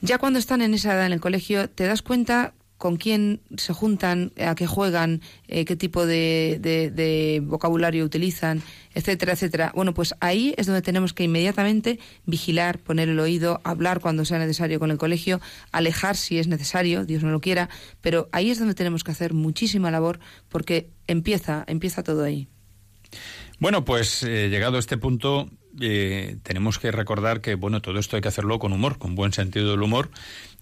ya cuando están en esa edad en el colegio, te das cuenta con quién se juntan, a qué juegan, eh, qué tipo de, vocabulario utilizan, etcétera, etcétera. Bueno, pues ahí es donde tenemos que inmediatamente vigilar, poner el oído, hablar cuando sea necesario con el colegio, alejar si es necesario, Dios no lo quiera, pero ahí es donde tenemos que hacer muchísima labor porque empieza, empieza todo ahí. Bueno, pues eh, llegado a este punto, eh, tenemos que recordar que bueno todo esto hay que hacerlo con humor, con buen sentido del humor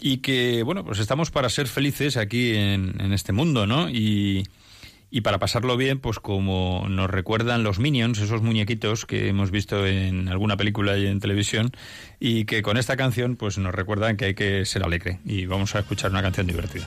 y que bueno pues estamos para ser felices aquí en, este mundo, ¿no? Y, y para pasarlo bien, pues como nos recuerdan los Minions, esos muñequitos que hemos visto en alguna película y en televisión, y que con esta canción pues nos recuerdan que hay que ser alegre. Y vamos a escuchar una canción divertida.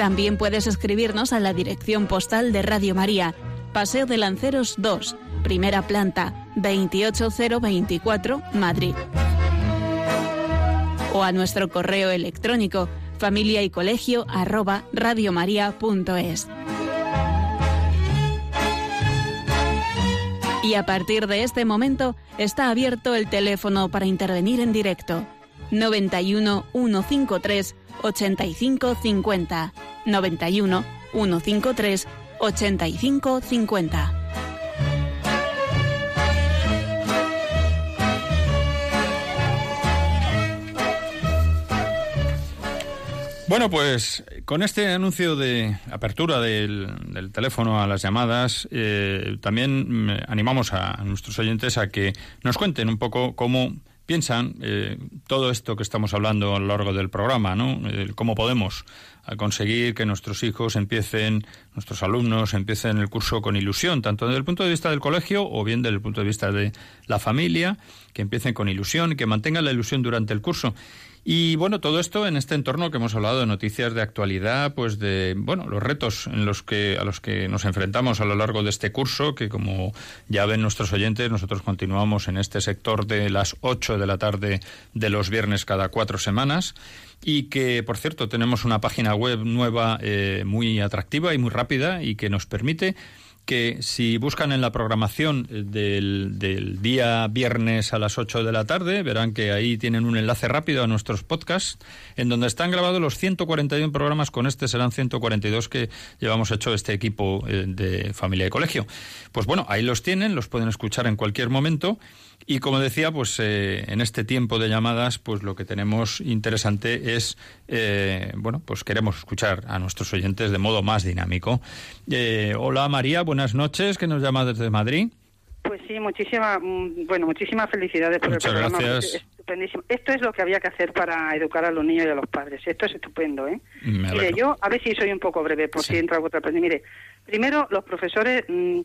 También puedes escribirnos a la dirección postal de Radio María, Paseo de Lanceros 2, primera planta, 28024, Madrid. O a nuestro correo electrónico familia y colegio arroba. Y a partir de este momento está abierto el teléfono para intervenir en directo. 91 153 8550 91 153 8550. Bueno, pues con este anuncio de apertura del, teléfono a las llamadas, eh, también mm, animamos a nuestros oyentes a que nos cuenten un poco cómo piensan eh, todo esto que estamos hablando a lo largo del programa, ¿no? cómo podemos conseguir que nuestros hijos empiecen, nuestros alumnos empiecen el curso con ilusión, tanto desde el punto de vista del colegio o bien desde el punto de vista de la familia, que empiecen con ilusión, que mantengan la ilusión durante el curso. Y bueno, todo esto en este entorno que hemos hablado de noticias de actualidad, pues de bueno, los retos en los que a los que nos enfrentamos a lo largo de este curso, que como ya ven nuestros oyentes, nosotros continuamos en este sector de las 8 de la tarde de los viernes cada cuatro semanas. Y que, por cierto, tenemos una página web nueva eh, muy atractiva y muy rápida y que nos permite que si buscan en la programación del, del, día viernes a las 8 de la tarde, verán que ahí tienen un enlace rápido a nuestros podcasts, en donde están grabados los 141 programas, con este serán 142 que llevamos hecho este equipo eh, de familia y colegio. Pues bueno, ahí los tienen, los pueden escuchar en cualquier momento y como decía, pues eh, en este tiempo de llamadas, pues lo que tenemos interesante es, eh, bueno, pues queremos escuchar a nuestros oyentes de modo más dinámico. Eh, hola María, buenas noches, que nos llama desde Madrid. Pues sí, muchísimas, mm, bueno, muchísimas felicidades por Muchas el programa. gracias. Estupendísimo. Esto es lo que había que hacer para educar a los niños y a los padres. Esto es estupendo, ¿eh? Mire, yo, a ver si soy un poco breve, por Sí. si entra otra persona. Mire, primero, los profesores mm,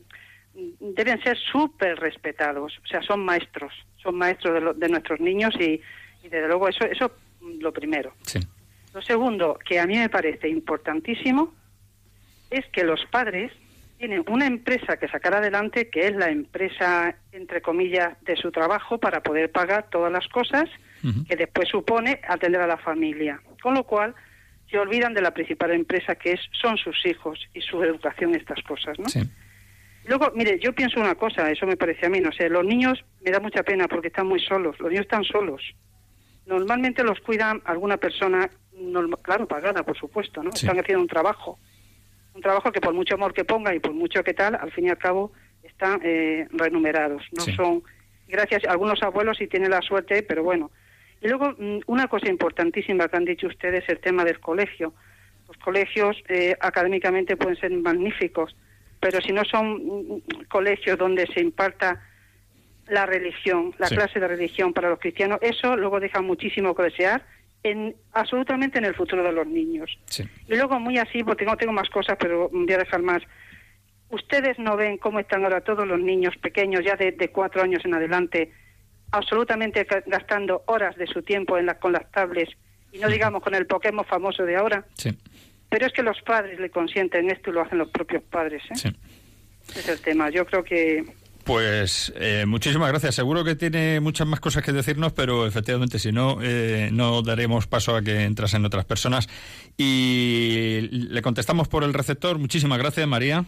deben ser súper respetados. O sea, son maestros. Son maestros de, lo- de nuestros niños y, y, desde luego, eso, eso mm, lo primero. Sí, Lo segundo, que a mí me parece importantísimo, es que los padres tienen una empresa que sacar adelante, que es la empresa, entre comillas, de su trabajo para poder pagar todas las cosas que después supone atender a la familia. Con lo cual, se olvidan de la principal empresa que es son sus hijos y su educación, estas cosas, ¿no? sí. Luego, mire, yo pienso una cosa, eso me parece a mí, no sé, los niños me da mucha pena porque están muy solos, los niños están solos. Normalmente los cuida alguna persona, norma- claro, pagada, por supuesto, ¿no? Sí. Están haciendo un trabajo, un trabajo que por mucho amor que ponga y por mucho que tal, al fin y al cabo están eh, remunerados, no Sí. son, gracias, algunos abuelos sí tienen la suerte, pero bueno. Y luego, mm, una cosa importantísima que han dicho ustedes, el tema del colegio. Los colegios eh, académicamente pueden ser magníficos, pero si no son colegios donde se imparta la religión, la Sí. clase de religión para los cristianos, eso luego deja muchísimo que desear en absolutamente en el futuro de los niños. sí. Y luego muy así, porque no tengo más cosas, pero voy a dejar más. Ustedes no ven cómo están ahora todos los niños pequeños, ya de, de cuatro años en adelante, absolutamente ga- gastando horas de su tiempo en la- con las tablets y no digamos con el Pokémon famoso de ahora. Sí, Pero es que los padres le consienten esto y lo hacen los propios padres. ¿eh? sí. Ese es el tema. Yo creo que Pues eh, muchísimas gracias. Seguro que tiene muchas más cosas que decirnos, pero efectivamente, si no, eh, no daremos paso a que entrasen otras personas. Y le contestamos por el receptor. Muchísimas gracias, María.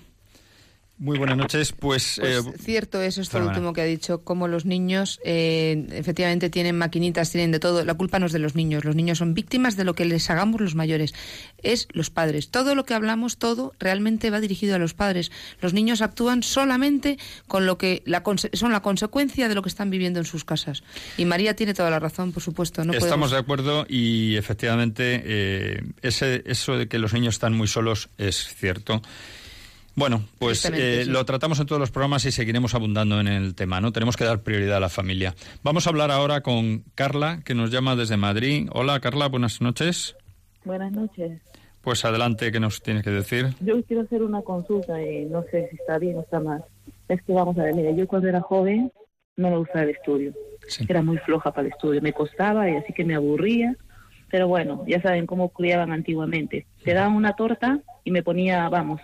Muy buenas noches. Pues, Pues eh, cierto es esto último que ha dicho, como los niños eh, efectivamente tienen maquinitas, tienen de todo. La culpa no es de los niños. Los niños son víctimas de lo que les hagamos los mayores. Es los padres. Todo lo que hablamos, todo realmente va dirigido a los padres. Los niños actúan solamente con lo que la son la consecuencia de lo que están viviendo en sus casas. Y María tiene toda la razón, por supuesto. No Estamos podemos- de acuerdo y efectivamente eh, ese, eso de que los niños están muy solos es cierto. Bueno, pues eh, sí. lo tratamos en todos los programas y seguiremos abundando en el tema, ¿no? Tenemos que dar prioridad a la familia. Vamos a hablar ahora con Carla, que nos llama desde Madrid. Hola, Carla, buenas noches. Buenas noches. Pues adelante, ¿qué nos tienes que decir? Yo quiero hacer una consulta y no sé si está bien o está mal. Es que vamos a ver, mira, yo cuando era joven no me gustaba el estudio. Sí. Era muy floja para el estudio, me costaba y así que me aburría. Pero bueno, ya saben cómo criaban antiguamente. Te daban una torta y me ponía, vamos,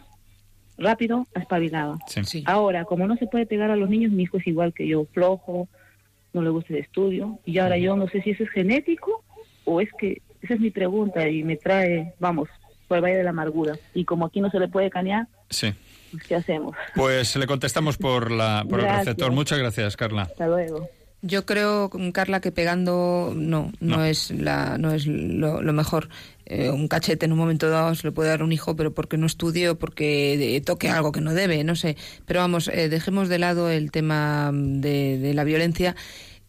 rápido, espabilaba. Sí. Sí. Ahora, como no se puede pegar a los niños, mi hijo es igual que yo, flojo, no le gusta el estudio. Y ahora yo no sé si eso es genético o es que, esa es mi pregunta y me trae, vamos, por el valle de la amargura. Y como aquí no se le puede canear, Sí. pues ¿qué hacemos? Pues le contestamos por, la, por el receptor. Muchas gracias, Carla. Hasta luego. Yo creo, Carla, que pegando no, no, No. es la, no es lo, lo mejor. Eh, un cachete en un momento dado se le puede dar a un hijo, pero porque no estudie o porque eh, toque algo que no debe, no sé. Pero vamos, eh, dejemos de lado el tema de, de la violencia.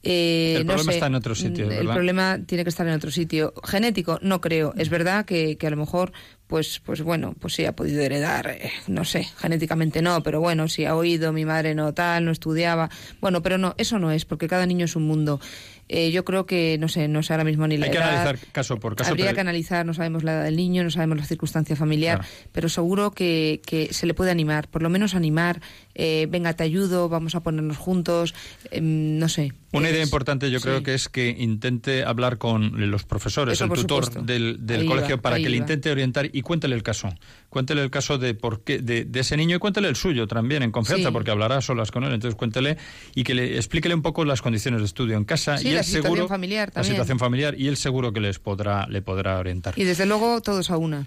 Eh, El no problema sé, está en otro sitio, mm, ¿verdad? El problema tiene que estar en otro sitio. Genético, no creo. Es verdad que, que a lo mejor, pues, pues bueno, pues sí ha podido heredar, eh, no sé, genéticamente no, pero bueno, si ha oído, mi madre no tal, no estudiaba. Bueno, pero no, eso no es, porque cada niño es un mundo. Eh, yo creo que, no sé, no sé ahora mismo ni la Hay que analizar caso por caso. Habría pero- que analizar, no sabemos la edad del niño, no sabemos la circunstancia familiar, Claro. pero seguro que, que se le puede animar, por lo menos animar, eh, venga, te ayudo, vamos a ponernos juntos, em, no sé. Una idea importante yo creo que es que intente hablar con los profesores, Eso el tutor supuesto. del, colegio para que le intente orientar y cuéntele el caso. Cuéntele el caso de por qué de, de ese niño y cuéntele el suyo también en confianza Sí. porque hablará a solas con él. Entonces cuéntele y que le explíquele un poco las condiciones de estudio en casa Sí, y la él situación seguro familiar la situación familiar y él seguro que les podrá le podrá orientar. Y desde luego todos a una.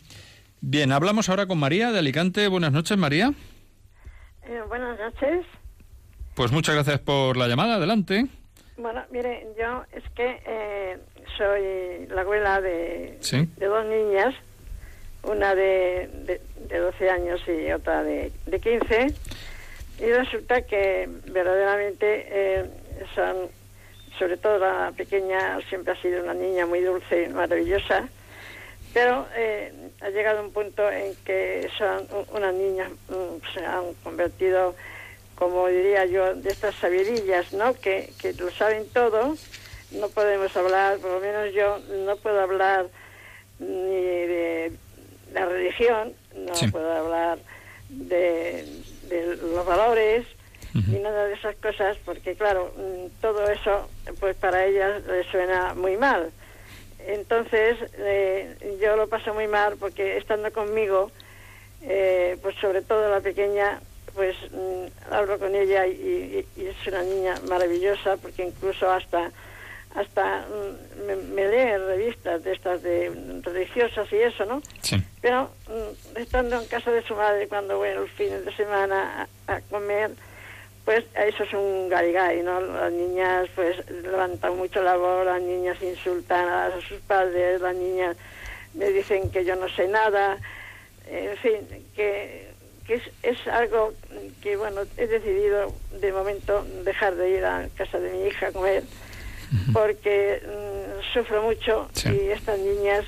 Bien, hablamos ahora con María de Alicante. Buenas noches, María. Eh, buenas noches. Pues muchas gracias por la llamada. Adelante. Bueno, mire, yo es que eh, soy la abuela de, Sí. de dos niñas, una de, de, de 12 años y otra de, de 15, y resulta que verdaderamente eh, son, sobre todo la pequeña siempre ha sido una niña muy dulce y maravillosa, pero eh, ha llegado un punto en que son unas niñas, mm, se han convertido, como diría yo, de estas sabirillas, ¿no? Que, que lo saben todo. No podemos hablar, por lo menos yo no puedo hablar ni de la religión, no Sí. puedo hablar de, de los valores, Ujú. ni nada de esas cosas, porque claro, mm, todo eso, pues para ellas les suena muy mal. Entonces, eh, yo lo paso muy mal porque estando conmigo, eh, pues sobre todo la pequeña, pues mm, hablo con ella y, y- y es una niña maravillosa porque incluso hasta hasta mm, me, me lee revistas de estas de religiosas y eso, ¿no? Sí. Pero mm, estando en casa de su madre cuando voy los fines de semana a, a comer, pues eso es un garigay, ¿no? Las niñas pues levantan mucho la voz, las niñas insultan a sus padres, las niñas me dicen que yo no sé nada, en fin, que, que es, es algo que, bueno, he decidido de momento dejar de ir a casa de mi hija a comer porque mm, sufro mucho Sí. y estas niñas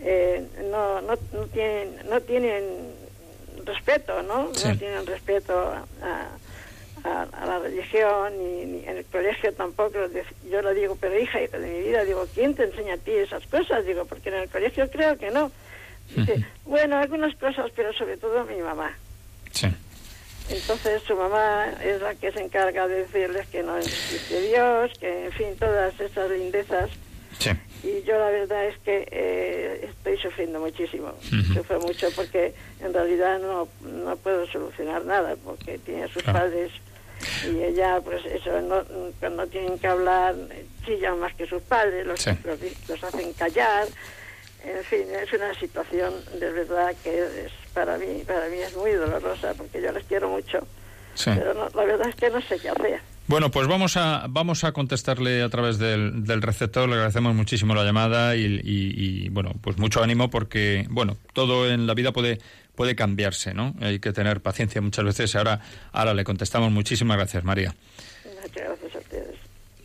eh, no, no, no tienen no tienen respeto, ¿no? Sí. No tienen respeto a, a- a la religión ni, ni en el colegio tampoco. Yo le digo, pero hija, de mi vida, digo, ¿quién te enseña a ti esas cosas? Digo, porque en el colegio creo que no. Dice, bueno, algunas cosas, pero sobre todo mi mamá. Sí. Entonces su mamá es la que se encarga de decirles que no existe Dios, que en fin, todas esas lindezas. Sí. Y yo la verdad es que eh, estoy sufriendo muchísimo, Ujú. sufro mucho porque en realidad no, no puedo solucionar nada porque tiene a sus Claro. padres y ella pues eso, no, cuando tienen que hablar chillan más que sus padres, los, Sí. los, los hacen callar, en fin, es una situación de verdad que es para mí, para mí es muy dolorosa porque yo les quiero mucho. Pero la verdad es que no sé qué hacer. Bueno, pues vamos a, vamos a contestarle a través del, del receptor. Le agradecemos muchísimo la llamada y, y, bueno, pues mucho ánimo porque, bueno, todo en la vida puede, puede cambiarse, ¿no? Hay que tener paciencia muchas veces. Ahora, ahora le contestamos. Muchísimas gracias, María. Muchas gracias a ustedes.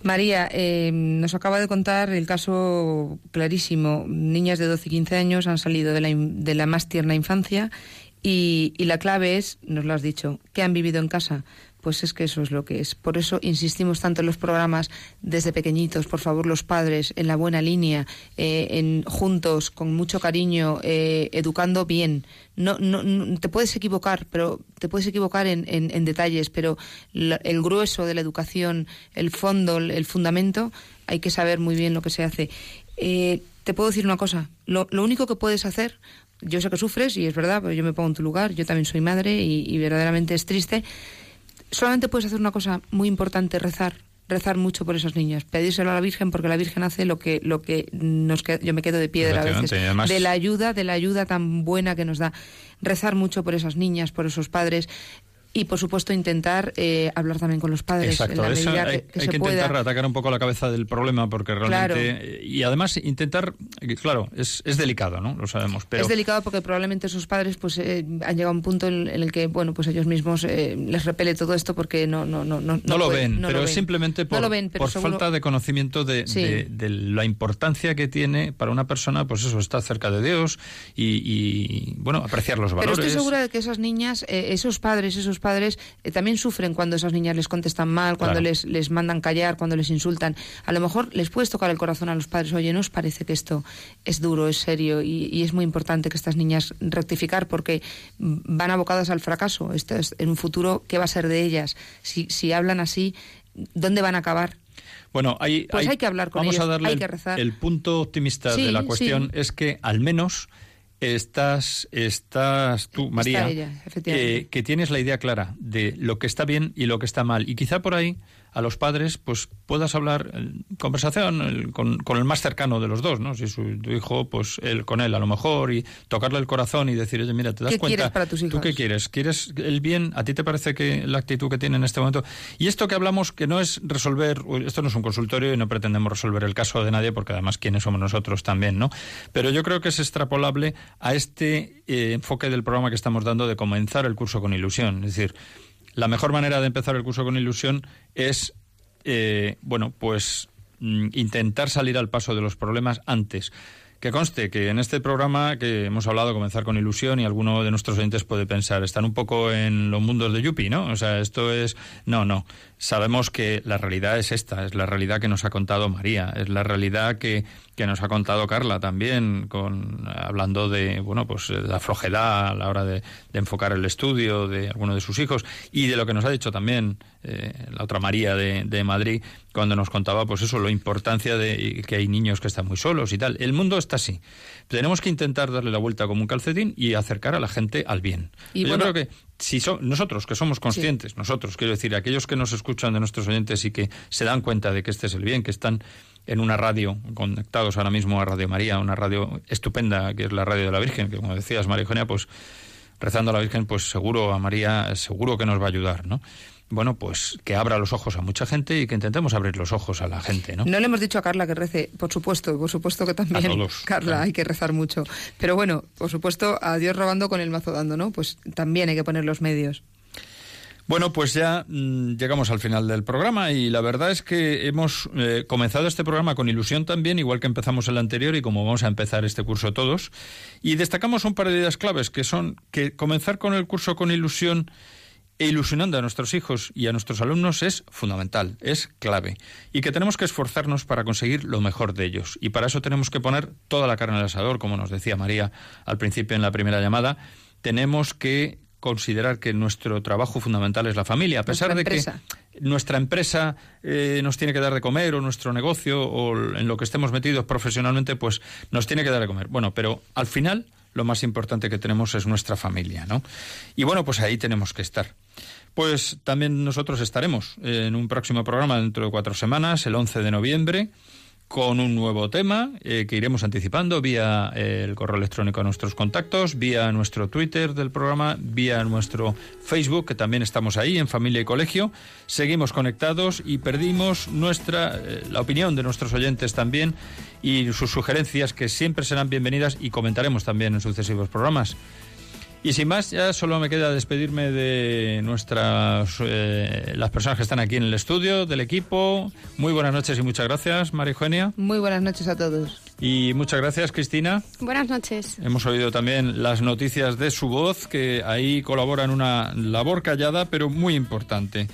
María, eh, nos acaba de contar el caso clarísimo. Niñas de 12 y 15 años han salido de la, de la más tierna infancia y, y, la clave es, nos lo has dicho, que han vivido en casa pues es que eso es lo que es. Por eso insistimos tanto en los programas desde pequeñitos, por favor, los padres, en la buena línea, eh, en juntos, con mucho cariño, eh, educando bien. No, no, te puedes equivocar, pero te puedes equivocar en, detalles, pero el grueso de la educación, el fondo, el fundamento, hay que saber muy bien lo que se hace. Eh, te puedo decir una cosa, lo, lo único que puedes hacer yo sé que sufres y es verdad, pero yo me pongo en tu lugar, yo también soy madre y verdaderamente es triste solamente puedes hacer una cosa muy importante, rezar rezar mucho por esos niños, pedírselo a la Virgen porque la Virgen hace lo que lo que nos yo me quedo de piedra a veces. De la ayuda, de la ayuda tan buena que nos da. Rezar mucho por esas niñas, por esos padres, y por supuesto intentar eh, hablar también con los padres Exacto, en la hay, que, hay que intentar atacar un poco la cabeza del problema porque realmente y además intentar claro es, es delicado no lo sabemos pero es delicado porque probablemente sus padres pues eh, han llegado a un punto en, el que bueno pues ellos mismos eh, les repele todo esto porque no no no no, no, lo ven pero es simplemente por, por falta de conocimiento de, de, la importancia que tiene para una persona pues eso estar cerca de Dios y, y bueno apreciar los valores pero estoy segura de que esas niñas esos padres esos padres eh, también sufren cuando esas niñas les contestan mal, cuando les, les mandan callar, cuando les insultan. A lo mejor les puedes tocar el corazón a los padres, oye, ¿no os parece que esto es duro, es serio y, es muy importante que estas niñas rectificar porque van abocadas al fracaso? Esto es en un futuro, ¿qué va a ser de ellas? Si, si hablan así, ¿dónde van a acabar? Bueno, hay, pues hay, que hablar con vamos a darle hay que rezar. El punto optimista de la cuestión es que al menos estás, estás tú, María, eh, que tienes la idea clara de lo que está bien y lo que está mal. Y quizá por ahí a los padres, pues puedas hablar en conversación con, con, el más cercano de los dos, ¿no? Si es tu hijo, pues él con él a lo mejor y tocarle el corazón y decir, oye, mira, te das ¿Qué cuenta. Quieres para tus hijos? ¿Tú qué quieres? ¿Quieres el bien? ¿A ti te parece que la actitud que tiene en este momento? Y esto que hablamos, que no es resolver, esto no es un consultorio y no pretendemos resolver el caso de nadie, porque además quiénes somos nosotros también, ¿no? Pero yo creo que es extrapolable a este eh, enfoque del programa que estamos dando de comenzar el curso con ilusión. Es decir, la mejor manera de empezar el curso con ilusión es, eh, bueno, pues mm, intentar salir al paso de los problemas antes. Que conste que en este programa que hemos hablado, comenzar con ilusión, y alguno de nuestros oyentes puede pensar, están un poco en los mundos de Yupi, ¿no? O sea, esto es. No, no. Sabemos que la realidad es esta, es la realidad que nos ha contado María, es la realidad que, que nos ha contado Carla también, con, hablando de, bueno, pues la flojedad a la hora de, de enfocar el estudio de alguno de sus hijos, y de lo que nos ha dicho también eh, la otra María de, de, Madrid, cuando nos contaba, pues eso, la importancia de que hay niños que están muy solos y tal. El mundo está así. Tenemos que intentar darle la vuelta como un calcetín y acercar a la gente al bien. Y Yo creo que si nosotros que somos conscientes, nosotros, quiero decir, aquellos que nos escuchan de nuestros oyentes y que se dan cuenta de que este es el bien, que están en una radio, conectados ahora mismo a Radio María, una radio estupenda, que es la radio de la Virgen, que como decías, María Eugenia, pues rezando a la Virgen, pues seguro a María, seguro que nos va a ayudar, ¿no? Bueno, pues que abra los ojos a mucha gente y que intentemos abrir los ojos a la gente, ¿no? No le hemos dicho a Carla que rece, por supuesto, por supuesto que también. A todos, Carla, hay que rezar mucho. Pero bueno, por supuesto, a Dios robando con el mazo dando, ¿no? Pues también hay que poner los medios. Bueno, pues ya mmm, llegamos al final del programa y la verdad es que hemos eh, comenzado este programa con ilusión también, igual que empezamos el anterior y como vamos a empezar este curso todos. Y destacamos un par de ideas claves que son que comenzar con el curso con ilusión e ilusionando a nuestros hijos y a nuestros alumnos es fundamental, es clave, y que tenemos que esforzarnos para conseguir lo mejor de ellos. Y para eso tenemos que poner toda la carne al asador, como nos decía María al principio en la primera llamada. Tenemos que considerar que nuestro trabajo fundamental es la familia, a pesar de que nuestra empresa eh, nos tiene que dar de comer o nuestro negocio o en lo que estemos metidos profesionalmente, pues nos tiene que dar de comer. Bueno, pero al final lo más importante que tenemos es nuestra familia, ¿no? Y bueno, pues ahí tenemos que estar. Pues también nosotros estaremos en un próximo programa dentro de cuatro semanas, el 11 de noviembre, con un nuevo tema eh, que iremos anticipando vía eh, el correo electrónico a nuestros contactos, vía nuestro Twitter del programa, vía nuestro Facebook, que también estamos ahí en Familia y Colegio. Seguimos conectados y perdimos nuestra eh, la opinión de nuestros oyentes también y sus sugerencias que siempre serán bienvenidas y comentaremos también en sucesivos programas. Y sin más, ya solo me queda despedirme de nuestras eh, las personas que están aquí en el estudio, del equipo. Muy buenas noches y muchas gracias, María Eugenia. Muy buenas noches a todos. Y muchas gracias, Cristina. Buenas noches. Hemos oído también las noticias de su voz, que ahí colabora en una labor callada, pero muy importante.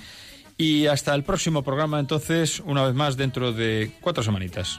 Y hasta el próximo programa, entonces, una vez más, dentro de cuatro semanitas.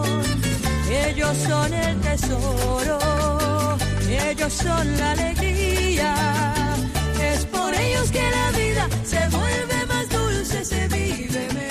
Ellos son el tesoro, ellos son la alegría. Es por ellos que la vida se vuelve más dulce, se vive mejor.